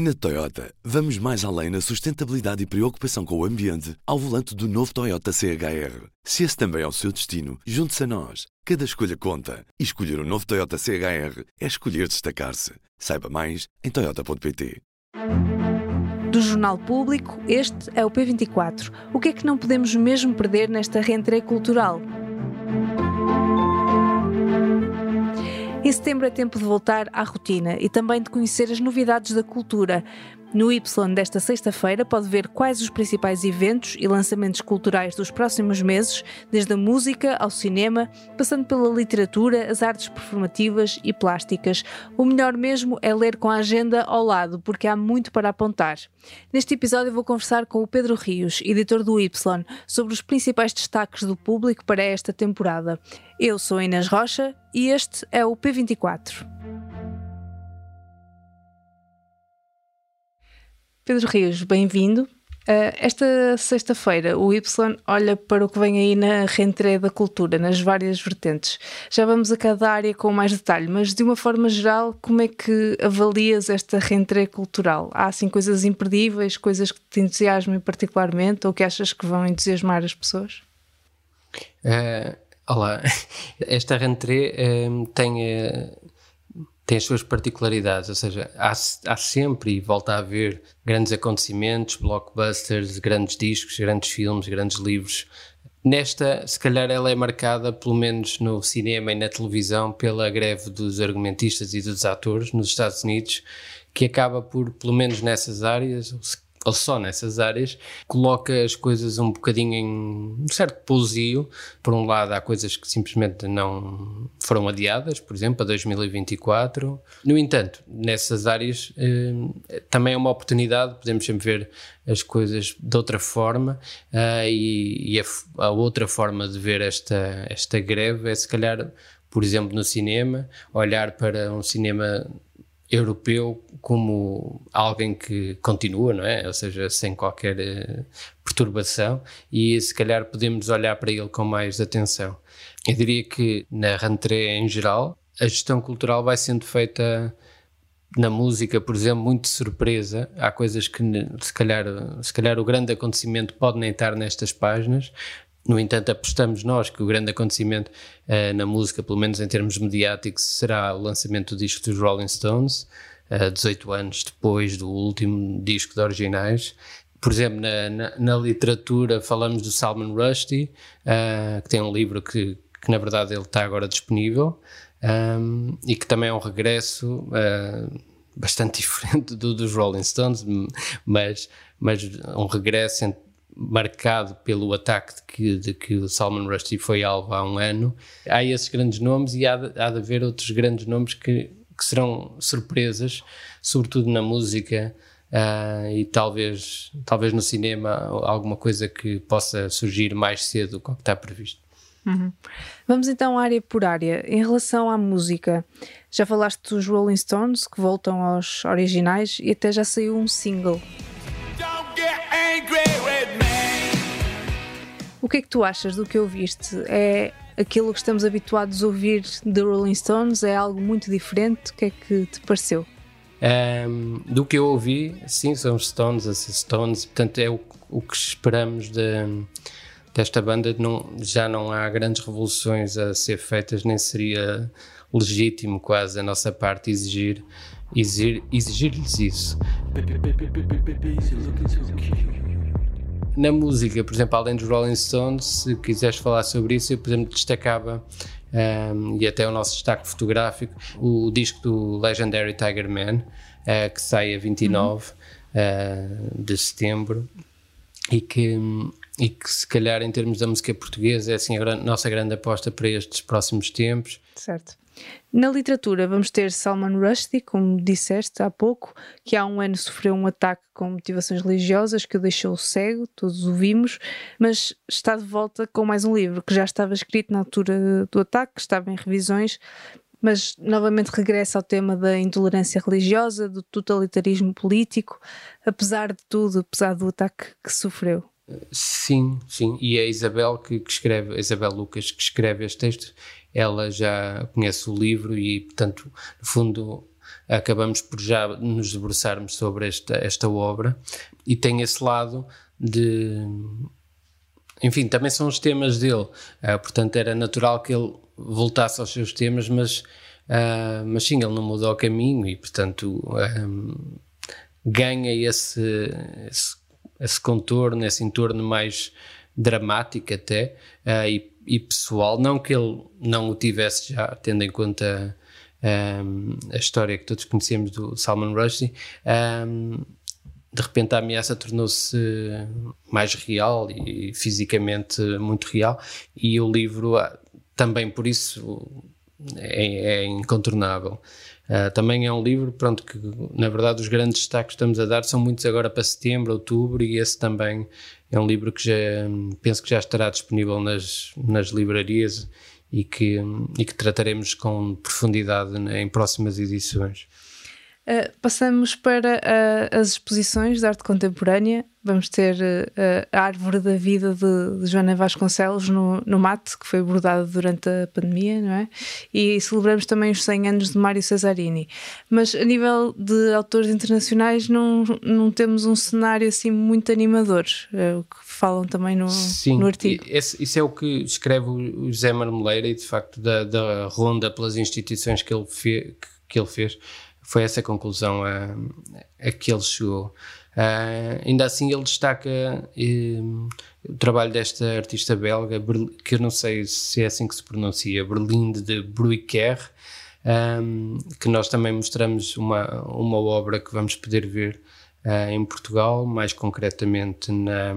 Na Toyota, vamos mais além na sustentabilidade e preocupação com o ambiente ao volante do novo Toyota CHR. Se esse também é o seu destino, junte-se a nós. Cada escolha conta. E escolher o um novo Toyota CHR é escolher destacar-se. Saiba mais em Toyota.pt. Do Jornal Público, este é o P24. O que é que não podemos mesmo perder nesta rentrée cultural? Em setembro é tempo de voltar à rotina e também de conhecer as novidades da cultura. No Y desta sexta-feira pode ver quais os principais eventos e lançamentos culturais dos próximos meses, desde a música ao cinema, passando pela literatura, as artes performativas e plásticas. O melhor mesmo é ler com a agenda ao lado, porque há muito para apontar. Neste episódio vou conversar com o Pedro Rios, editor do Y, sobre os principais destaques do público para esta temporada. Eu sou Inês Rocha e este é o P24. Pedro Rios, bem-vindo. Uh, esta sexta-feira, o Y olha para o que vem aí na rentrée da cultura, nas várias vertentes. Já vamos a cada área com mais detalhe, mas de uma forma geral, como é que avalias esta rentrée cultural? Há assim coisas imperdíveis, coisas que te entusiasmem particularmente ou que achas que vão entusiasmar as pessoas? Uh, olá, esta rentrée uh, tem tem as suas particularidades, ou seja, há, há, sempre e volta a haver grandes acontecimentos, blockbusters, grandes discos, grandes filmes, grandes livros. Nesta, se calhar, ela é marcada, pelo menos no cinema e na televisão, pela greve dos argumentistas e dos atores nos Estados Unidos, que acaba por, pelo menos nessas áreas, ou só nessas áreas, coloca as coisas um bocadinho em um certo pousio. Por um lado, há coisas que simplesmente não foram adiadas, por exemplo, a 2024. No entanto, nessas áreas eh, também é uma oportunidade, podemos sempre ver as coisas de outra forma eh, e, e a, a, outra forma de ver esta, esta greve é se calhar, por exemplo, no cinema, olhar para um cinema europeu como alguém que continua, não é? Ou seja, sem qualquer uh, perturbação e se calhar podemos olhar para ele com mais atenção. Eu diria que na rentrée em geral, a gestão cultural vai sendo feita na música, por exemplo, muito de surpresa. Há coisas que se calhar, se calhar o grande acontecimento pode nem estar nestas páginas, no entanto, apostamos nós que o grande acontecimento uh, na música, pelo menos em termos mediáticos, será o lançamento do disco dos Rolling Stones, uh, 18 anos depois do último disco de originais. Por exemplo, na, na, na literatura falamos do Salman Rushdie, uh, que tem um livro que, que, na verdade ele está agora disponível um, e que também é um regresso uh, bastante diferente do dos Rolling Stones, mas, mas um regresso marcado pelo ataque de que, de que o Salman Rushdie foi alvo há um ano. Há esses grandes nomes e há há de haver outros grandes nomes que, que serão surpresas, sobretudo na música uh, e talvez, talvez no cinema alguma coisa que possa surgir mais cedo do que está previsto. Uhum. Vamos então área por área. Em relação à música, já falaste dos Rolling Stones que voltam aos originais e até já saiu um single. O que é que tu achas do que ouviste? É aquilo que estamos habituados a ouvir de Rolling Stones? É algo muito diferente? O que é que te pareceu? Um, do que eu ouvi, sim, são os Stones, as Stones, portanto é o, o que esperamos de, desta banda. Não, já não há grandes revoluções a ser feitas, nem seria legítimo quase a nossa parte exigir exigir-lhes exigir isso na música, por exemplo, além dos Rolling Stones, se quiseres falar sobre isso, eu, por exemplo, destacava, um, e até o nosso destaque fotográfico, o, disco do Legendary Tiger Man, uh, que sai a 29 uhum. uh, de setembro, e que, e que se calhar em termos da música portuguesa é assim a nossa grande aposta para estes próximos tempos. Certo. Na literatura vamos ter Salman Rushdie, como disseste há pouco, que há um ano sofreu um ataque com motivações religiosas que o deixou cego, todos o vimos, mas está de volta com mais um livro que já estava escrito na altura do ataque, estava em revisões, mas novamente regressa ao tema da intolerância religiosa, do totalitarismo político, apesar de tudo, apesar do ataque que sofreu. Sim, sim, e é a Isabel que, que escreve, a Isabel Lucas que escreve este texto. Ela já conhece o livro e, portanto, no fundo, acabamos por já nos debruçarmos sobre esta, esta obra. E tem esse lado de enfim, também são os temas dele, uh, portanto era natural que ele voltasse aos seus temas, mas, uh, mas sim, ele não mudou o caminho e, portanto, um, ganha esse, esse, esse, contorno, esse entorno mais dramático até uh, e, e, pessoal. Não que ele não o tivesse já, tendo em conta um, a história que todos conhecemos do Salman Rushdie. Um, de repente a ameaça tornou-se mais real e fisicamente muito real e o livro ah, também por isso é, é incontornável. Uh, também é um livro, pronto, que na verdade os grandes destaques que estamos a dar são muitos agora para setembro, outubro e esse também é um livro que já penso que já estará disponível nas, nas livrarias e que, e que trataremos com profundidade né, em próximas edições. Uh, passamos para uh, as exposições de arte contemporânea. Vamos ter uh, a Árvore da Vida de, de Joana Vasconcelos no, no Mate, que foi bordada durante a pandemia, não é? E celebramos também os 100 anos de Mário Cesarini. Mas a nível de autores internacionais, não, não temos um cenário assim muito animador, o que falam também no, Sim, no artigo. Sim, isso é o que escreve o José Marmeleira e, de facto, da, da ronda pelas instituições que ele, fe, que ele fez foi essa a conclusão a, a que ele chegou. Uh, ainda assim, ele destaca um, o trabalho desta artista belga, que eu não sei se é assim que se pronuncia, Berlinde de Bruyker, um, que nós também mostramos uma, uma obra que vamos poder ver uh, em Portugal, mais concretamente na,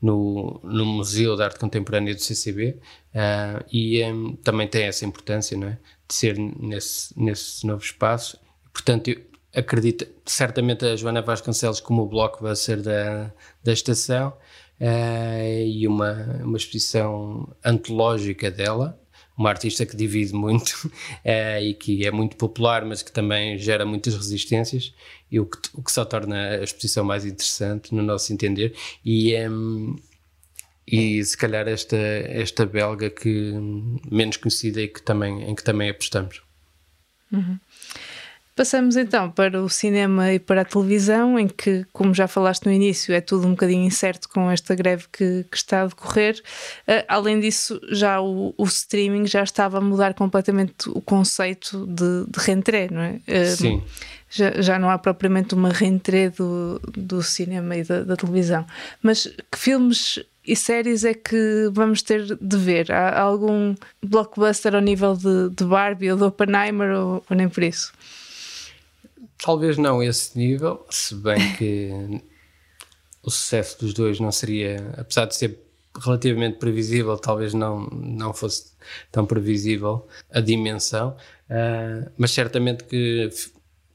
no, no Museu de Arte Contemporânea do CCB, uh, e um, também tem essa importância, não é? De ser nesse, nesse novo espaço. Portanto, eu acredito, certamente a Joana Vasconcelos como o blockbuster da, da estação uh, e uma, uma exposição antológica dela, uma artista que divide muito uh, e que é muito popular, mas que também gera muitas resistências, e o que, o que só torna a exposição mais interessante, no nosso entender. E, um, e se calhar esta, esta belga que menos conhecida e que também, em que também apostamos. Uhum. Passamos então para o cinema e para a televisão, em que, como já falaste no início, é tudo um bocadinho incerto com esta greve que, que está a decorrer. Uh, além disso, já o, o, streaming já estava a mudar completamente o conceito de, de rentrée, não é? Uh, Sim. Já, já não há propriamente uma rentrée do, do cinema e da, da televisão. Mas que filmes e séries é que vamos ter de ver? Há algum blockbuster ao nível de, de Barbie ou de Oppenheimer ou, ou nem por isso? Talvez não esse nível, se bem que o sucesso dos dois não seria, apesar de ser relativamente previsível, talvez não, não fosse tão previsível a dimensão, uh, mas certamente que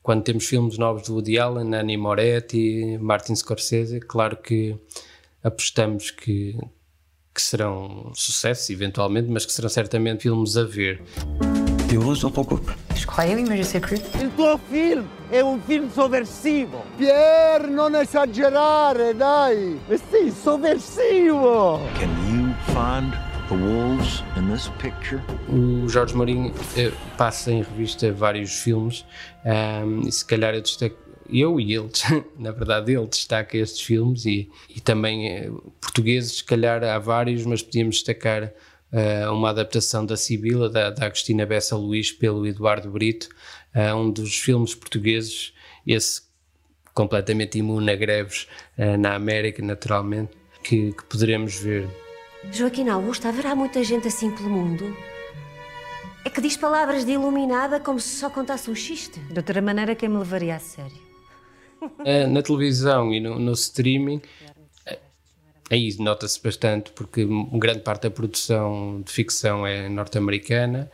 quando temos filmes novos de Woody Allen, Annie Moretti, Martin Scorsese, claro que apostamos que, que serão sucessos, eventualmente, mas que serão certamente filmes a ver. Tu oses dans ton couple Je croyais, oui, mais je sais plus. Il tuo film è un film sovversivo. Pierre, non esagerare, dai! Ma sì, sovversivo! Can you find O Jorge Mourinho eh, passa em revista vários filmes um, e se calhar eu destaco eu e ele, na verdade, ele destaca estes filmes e, e também eh, portugueses, se calhar há vários, mas podíamos destacar uh, uma adaptação da Sibila, da, da Agostina Bessa Luís, pelo Eduardo Brito, uh, um dos filmes portugueses, esse completamente imune a greves uh, na América, naturalmente, que, que poderemos ver. Joaquim Augusto, haverá muita gente assim pelo mundo? É que diz palavras de iluminada como se só contasse um xiste. De outra maneira, quem me levaria a sério? Eh, na televisão e no, no streaming, aí nota-se bastante, porque grande parte da produção de ficção é norte-americana,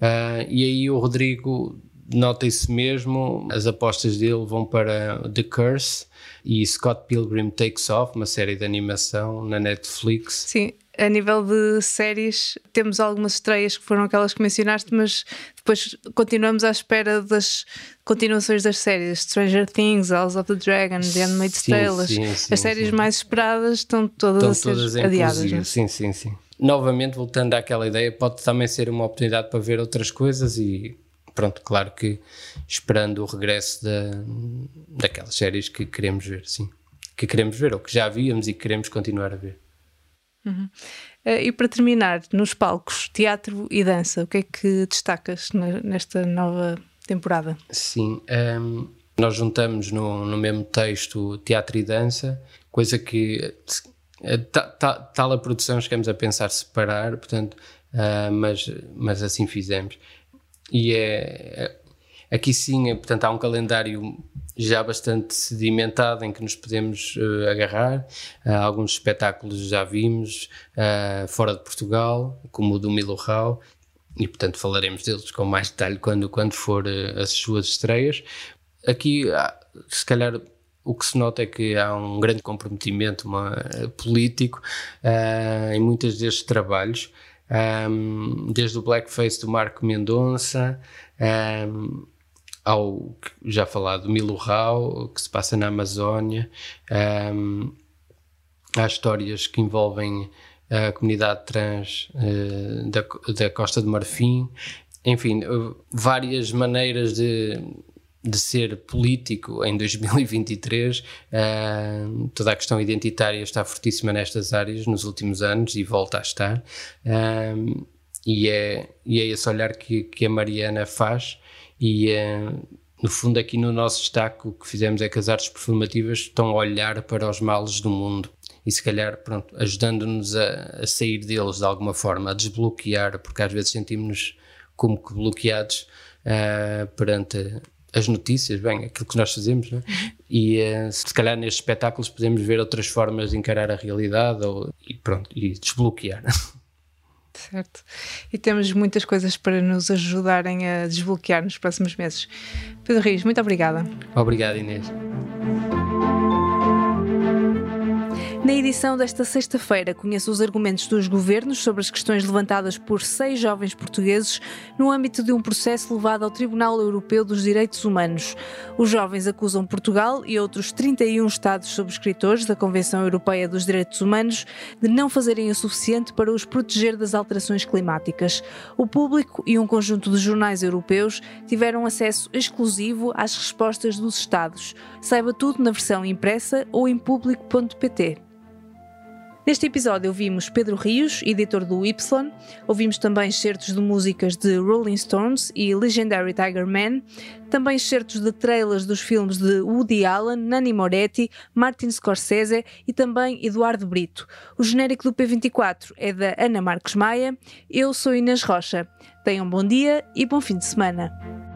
uh, e aí o Rodrigo nota isso mesmo, as apostas dele vão para The Curse e Scott Pilgrim Takes Off, uma série de animação na Netflix. Sim, a nível de séries, temos algumas estreias que foram aquelas que mencionaste, mas depois continuamos à espera das continuações das séries. Stranger Things, House of the Dragon, The Handmaid's Tale. Sim, sim, as séries sim. mais esperadas estão todas estão a todas adiadas. É? Sim, sim, sim. Novamente, voltando àquela ideia, pode também ser uma oportunidade para ver outras coisas e pronto, claro que esperando o regresso da, daquelas séries que queremos ver, sim. Que queremos ver, ou que já víamos e que queremos continuar a ver. Uhum. Uh, e para terminar, nos palcos, teatro e dança, o que é que destacas nesta nova temporada? Sim, um, ehm, nós juntamos no, no mesmo texto teatro e dança, coisa que eh, tal a produção chegamos a pensar separar, portanto, uh, mas, mas assim fizemos. E é, é, aqui sim, portanto, há um calendário já bastante sedimentado em que nos podemos uh, agarrar. Uh, alguns espetáculos já vimos uh, fora de Portugal, como o do Milo Rau, e portanto falaremos deles com mais detalhe quando, quando for as suas estreias. Aqui, se calhar, o que se nota é que há um grande comprometimento uma, político em muitos destes trabalhos. Um, desde o blackface do Marco Mendonça, um, ao já falado Milo Rau, que se passa na Amazónia. Um, histórias que envolvem a comunidade trans uh, da, da Costa de Marfim. Enfim, várias maneiras de, de ser político em 2023. Uh, toda a questão identitária está fortíssima nestas áreas nos últimos anos e volta a estar. Uh, e, é, e é esse olhar que, que a Mariana faz e uh, no fundo, aqui no nosso destaque, o que fizemos é que as artes performativas estão a olhar para os males do mundo e, se calhar, pronto, ajudando-nos a, a, sair deles de alguma forma, a desbloquear, porque às vezes sentimos-nos como que bloqueados uh, perante as notícias, bem, aquilo que nós fazemos, é? e uh, se calhar nestes espetáculos podemos ver outras formas de encarar a realidade ou, e pronto, e desbloquear. Certo. E temos muitas coisas para nos ajudarem a desbloquear nos próximos meses. Pedro Rios, muito obrigada. Obrigado, Inês. Na edição desta sexta-feira, conheço os argumentos dos governos sobre as questões levantadas por seis jovens portugueses no âmbito de um processo levado ao Tribunal Europeu dos Direitos Humanos. Os jovens acusam Portugal e outros 31 Estados subscritores da Convenção Europeia dos Direitos Humanos de não fazerem o suficiente para os proteger das alterações climáticas. O público e um conjunto de jornais europeus tiveram acesso exclusivo às respostas dos Estados. Saiba tudo na versão impressa ou em público.pt. Neste episódio ouvimos Pedro Rios, editor do Y, ouvimos também certos de músicas de Rolling Stones e Legendary Tiger Man, também certos de trailers dos filmes de Woody Allen, Nani Moretti, Martin Scorsese e também Eduardo Brito. O genérico do P24 é da Ana Marcos Maia. Eu sou Inês Rocha. Tenham um bom dia e bom fim de semana.